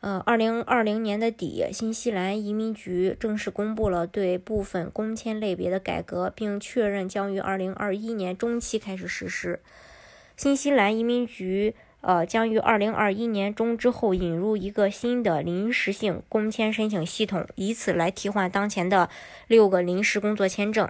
呃，二零二零年的底，新西兰移民局正式公布了对部分工签类别的改革，并确认将于二零二一年中期开始实施。新西兰移民局呃将于二零二一年中之后引入一个新的临时性工签申请系统，以此来替换当前的六个临时工作签证。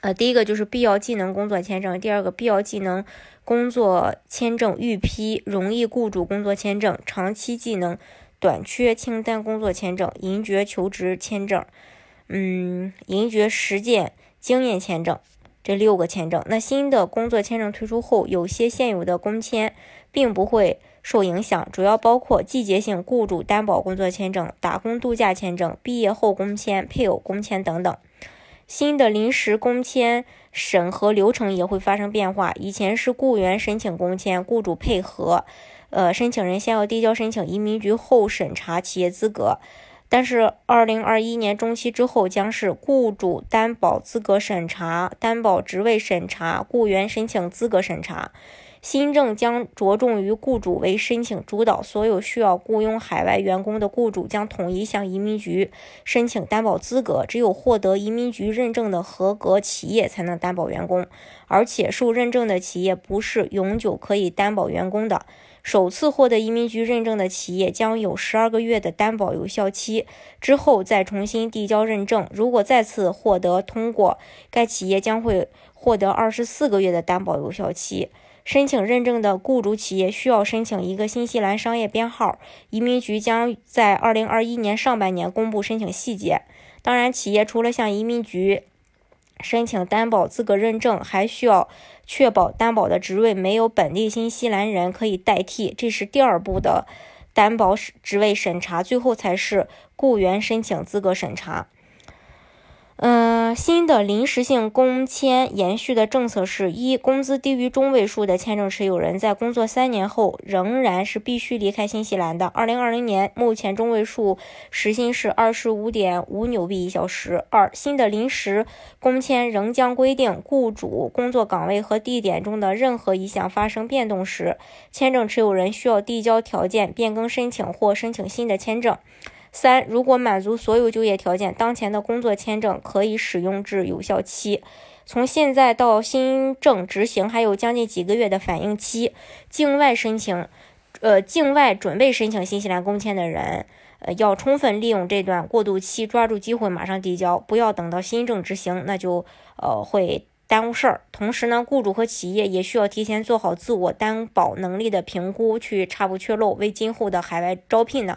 呃，第一个就是必要技能工作签证，第二个必要技能工作签证预批容易雇主工作签证，长期技能短缺清单工作签证，银爵求职签证，嗯，银爵实践经验签证，这六个签证。那新的工作签证推出后，有些现有的工签并不会受影响，主要包括季节性雇主担保工作签证、打工度假签证、毕业后工签、配偶工签等等。新的临时工签审核流程也会发生变化。以前是雇员申请工签，雇主配合，呃，申请人先要递交申请，移民局后审查企业资格。但是，二零二一年中期之后，将是雇主担保资格审查、担保职位审查、雇员申请资格审查。新政将着重于雇主为申请主导，所有需要雇佣海外员工的雇主将统一向移民局申请担保资格，只有获得移民局认证的合格企业才能担保员工，而且受认证的企业不是永久可以担保员工的。首次获得移民局认证的企业将有十二个月的担保有效期，之后再重新递交认证。如果再次获得通过，该企业将会获得二十四个月的担保有效期。申请认证的雇主企业需要申请一个新西兰商业编号，移民局将在二零二一年上半年公布申请细节。当然，企业除了向移民局申请担保资格认证，还需要确保担保的职位没有本地新西兰人可以代替，这是第二步的担保职位审查，最后才是雇员申请资格审查。新的临时性工签延续的政策是：一、工资低于中位数的签证持有人在工作三年后仍然是必须离开新西兰的。二零二零年目前中位数时薪是二十五点五纽币一小时。二、新的临时工签仍将规定，雇主工作岗位和地点中的任何一项发生变动时，签证持有人需要递交条件变更申请或申请新的签证。三，如果满足所有就业条件，当前的工作签证可以使用至有效期。从现在到新政执行还有将近几个月的反应期。境外申请，呃，境外准备申请新西兰工签的人，呃，要充分利用这段过渡期，抓住机会马上递交，不要等到新政执行，那就呃会耽误事儿。同时呢，雇主和企业也需要提前做好自我担保能力的评估，去查不缺漏，为今后的海外招聘呢。